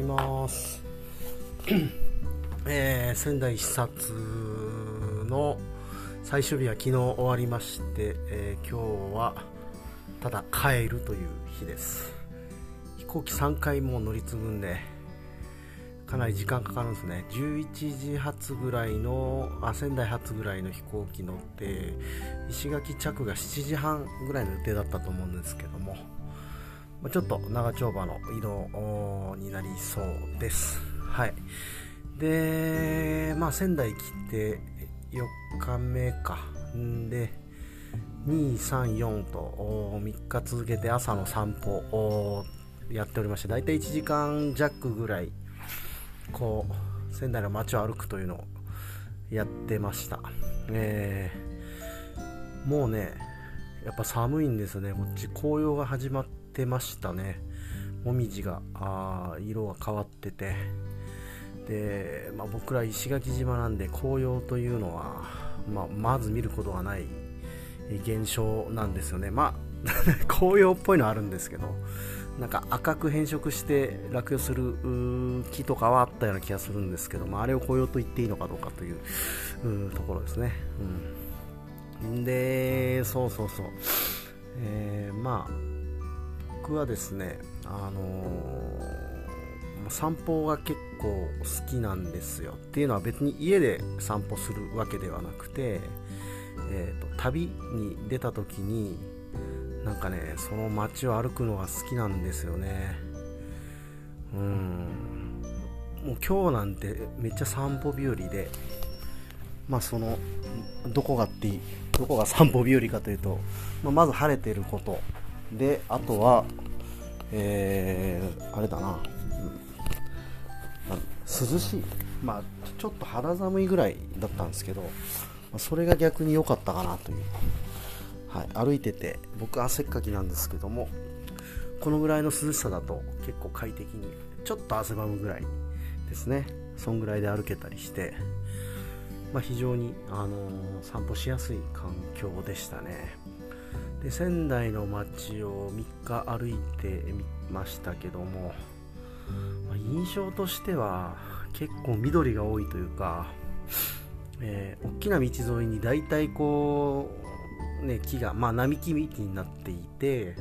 います。えー、仙台視察の最終日は昨日終わりまして、えー、今日はただ帰るという日です。飛行機3回も乗り継ぐんでかなり時間かかるんですね。11時発ぐらいのあ仙台発ぐらいの飛行機乗って石垣着が7時半ぐらいの予定だったと思うんですけどもちょっと長丁場の移動になりそうです。はい。でまあ仙台来て4日目か。んで234と3日続けて朝の散歩をやっておりまして大体1時間弱ぐらいこう仙台の街を歩くというのをやってました、えー、もうねやっぱ寒いんですね。こっち紅葉が始まってましたね。もみじがあ色が変わってて。で、まあ、僕ら石垣島なんで紅葉というのは、まあ、まず見ることがない現象なんですよね。まあ 紅葉っぽいのあるんですけどなんか赤く変色して落葉する木とかはあったような気がするんですけどもあれを紅葉と言っていいのかどうかというところですね、うん、でそうそうそう、えー、まあ僕はですねあのー、散歩が結構好きなんですよ。っていうのは別に家で散歩するわけではなくて、えーと旅に出た時になんかねその街を歩くのが好きなんですよね。うん。もう今日なんてめっちゃ散歩日和でまあそのどこがってどこが散歩日和かというと、まあ、まず晴れてること。であとはえー、あれだな、うん、涼しい。まあちょっと肌寒いぐらいだったんですけど、まあ、それが逆に良かったかなという。はい、歩いてて僕汗っかきなんですけどもこのぐらいの涼しさだと結構快適にちょっと汗ばむぐらいですね。そんぐらいで歩けたりして、まあ、非常に、あのー、散歩しやすい環境でしたね。で仙台の街を3日歩いてみましたけども、まあ、印象としては結構緑が多いというか、えー、大きな道沿いに大体こうね、木が、まあ、並木幹になっていて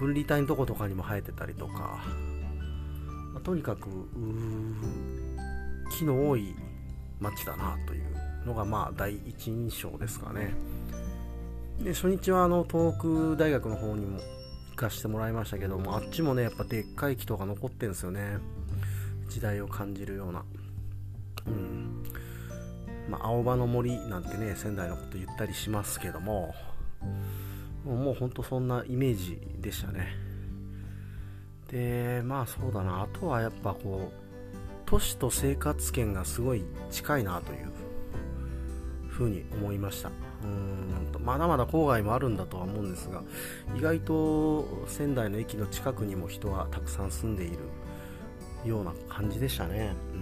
分離帯のとことかにも生えてたりとか、まあ、とにかく木の多い町だなというのがまあ第一印象ですかね。で初日はあの東北大学の方にも行かしてもらいましたけどもあっちもねやっぱでっかい木とか残ってるんですよね。時代を感じるような。うん。まあ、青葉の森なんてね仙台のこと言ったりしますけどももうほんとそんなイメージでしたね。でまあそうだな。あとはやっぱこう都市と生活圏がすごい近いなというふうに思いましたうんとまだまだ郊外もあるんだとは思うんですが意外と仙台の駅の近くにも人がたくさん住んでいるような感じでしたね、う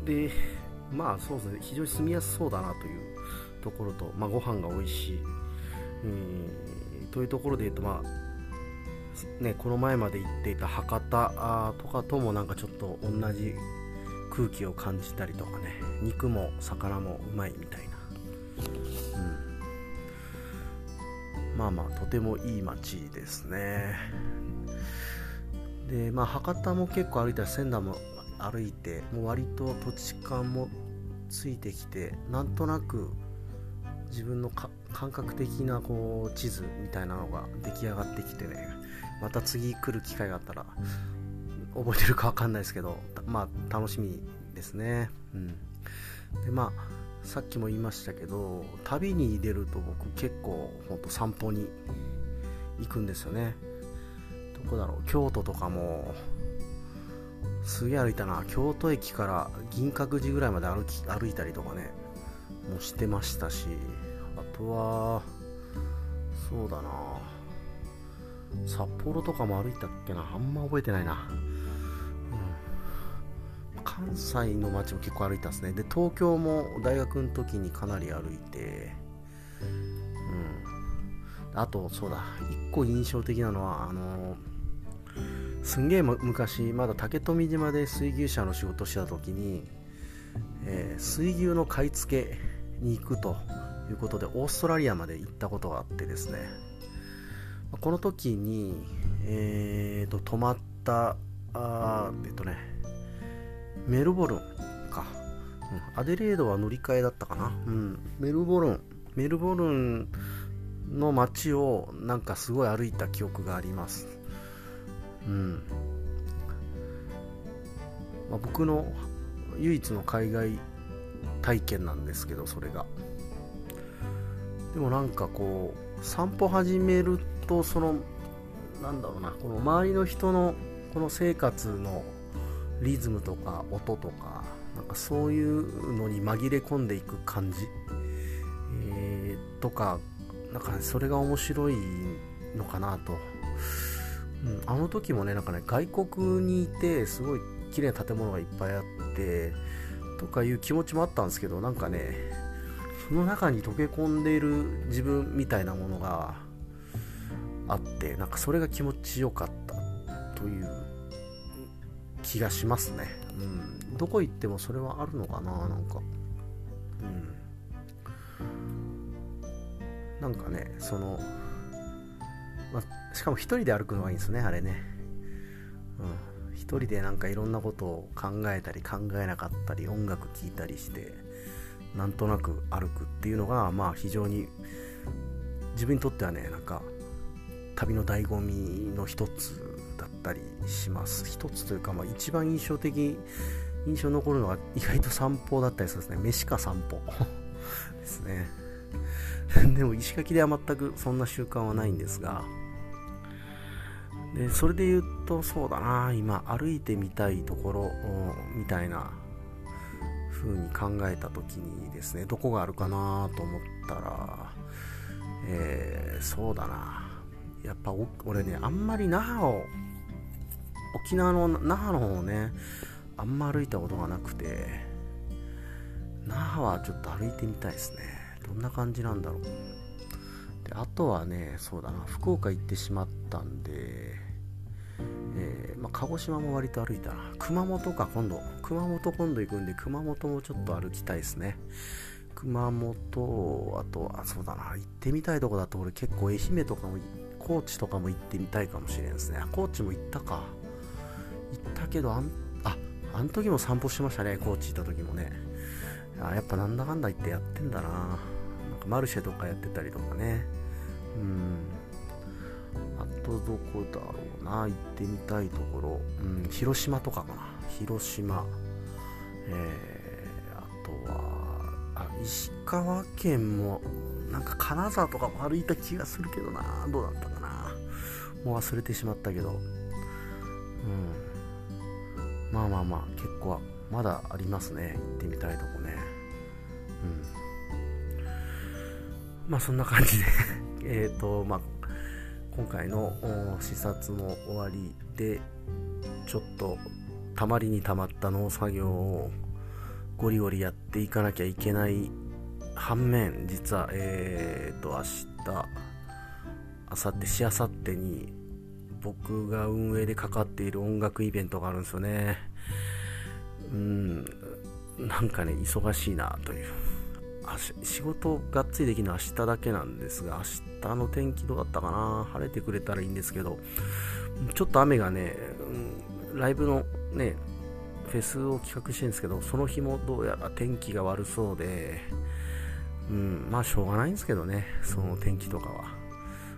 ん。でまあそうですね。非常に住みやすそうだなというところと、まあ、ご飯が美味しい、うん、というところで言うとまあねこの前まで行っていた博多とかともなんかちょっと同じ空気を感じたりとかね肉も魚もうまいみたいな、うん、まあまあとてもいい街ですね。でまあ博多も結構歩いたら仙台も歩いてもう割と土地勘もついてきてなんとなく自分の感覚的なこう地図みたいなのが出来上がってきてねまた次来る機会があったら覚えてるか分かんないですけどまあ楽しみにですね。うん。でまあさっきも言いましたけど旅に出ると僕結構ほんと散歩に行くんですよね。どこだろう？京都とかもすげえ歩いたな。京都駅から銀閣寺ぐらいまで歩き歩いたりとかねもしてましたしあとはそうだな。札幌とかも歩いたっけな？あんま覚えてないな、関西の街も結構歩いたんですね。で東京も大学の時にかなり歩いてうん。あとそうだ1個印象的なのはあのすんげえ昔まだ竹富島で水牛車の仕事してた時に、えー、水牛の買い付けに行くということでオーストラリアまで行ったことがあってですね。この時に、えーと、泊まったあえっとねメルボルンか、うん、アデレードは乗り換えだったかな、うん、メルボルン。メルボルンの街をなんかすごい歩いた記憶があります。うん。まあ、僕の唯一の海外体験なんですけどそれが。でもなんかこう散歩始めるとそのなんだろうなこの周りの人のこの生活のリズムとか音とかなんかそういうのに紛れ込んでいく感じ、えー、とかなんかそれが面白いのかなと。うん、あの時もねなんかね外国にいてすごい綺麗な建物がいっぱいあってとかいう気持ちもあったんですけどなんかねその中に溶け込んでいる自分みたいなものがあってなんかそれが気持ちよかったという気がしますね、うん、どこ行ってもそれはあるのかななんか。うん。なんかねそのま、しかも1人で歩くのがいいんですねあれね。うん。1人でなんかいろんなことを考えたり考えなかったり音楽聴いたりしてなんとなく歩くっていうのがまあ非常に自分にとってはねなんか旅の醍醐味の一つったりします。一つというか、まあ、一番印象的印象残るのは意外と散歩だったりするんですね。飯か散歩。ですね。でも石垣では全くそんな習慣はないんですが。でそれで言うとそうだな。今歩いてみたいところみたいな風に考えた時にですねどこがあるかなと思ったら、えー、そうだな。やっぱ俺ねあんまり那覇を沖縄の那覇の方ねあんま歩いたことがなくて那覇はちょっと歩いてみたいですね。どんな感じなんだろう。であとはねそうだな福岡行ってしまったんで、えー、まあ、鹿児島も割と歩いたな。熊本か今度。熊本今度行くんで熊本もちょっと歩きたいですね。熊本あとはそうだな行ってみたいとこだと俺結構愛媛とかも高知とかも行ってみたいかもしれないですね。高知も行ったか。ったけどあんああの時も散歩しましたね高知行った時もね。あやっぱなんだかんだ言ってやってんだな。なんかマルシェとかやってたりとかね。うん。あとどこだろうな。行ってみたいところ、うん、広島とかかな。広島。えー、あとはあ石川県もなんか金沢とかも歩いた気がするけどな。どうだったかな。もう忘れてしまったけど。うん。まあまあまあ結構まだありますね。行ってみたいとこね。うん。まあそんな感じで。えっと、まあ、今回の視察の終わりで、ちょっとたまりにたまった農作業をゴリゴリやっていかなきゃいけない反面、実は、えっ、ー、と、明日、明後日、しあさってに、僕が運営でかかっている音楽イベントがあるんですよね。うん、なんかね、忙しいなという。仕事がっつりできるのは明日だけなんですが、明日の天気どうだったかな晴れてくれたらいいんですけど、ちょっと雨がね、ライブのね、フェスを企画してるんですけど、その日もどうやら天気が悪そうで、うん、まあしょうがないんですけどね、その天気とかは。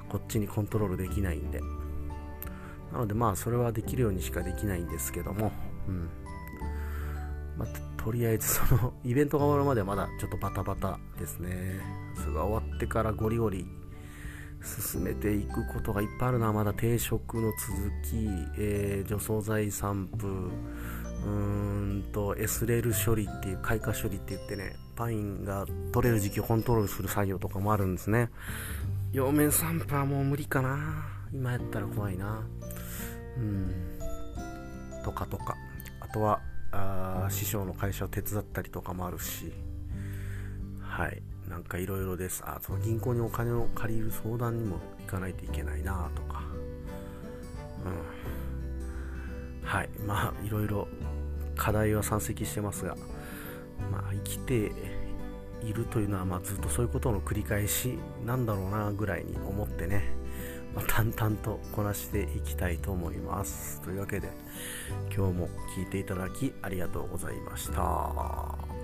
こっちにコントロールできないんで。なのでまあそれはできるようにしかできないんですけども、うん。まあ、とりあえずその イベントが終わるまではまだちょっとバタバタですね。それが終わってからゴリゴリ進めていくことがいっぱいあるなまだ定食の続き、えー、除草剤散布うーんとエスレル処理っていう開花処理って言ってねパインが取れる時期をコントロールする作業とかもあるんですね。両面散布はもう無理かな。今やったら怖いな。うん。とかとか。あとはあ師匠の会社を手伝ったりとかもあるし。はい。なんかいろいろです。あその銀行にお金を借りる相談にも行かないといけないなとか。はい。まあいろいろ課題は山積してますが、まあ、生きているというのは、まあ、ずっとそういうことの繰り返しなんだろうなぐらいに思ってね、まあ、淡々とこなしていきたいと思います。というわけで今日も聴いていただきありがとうございました。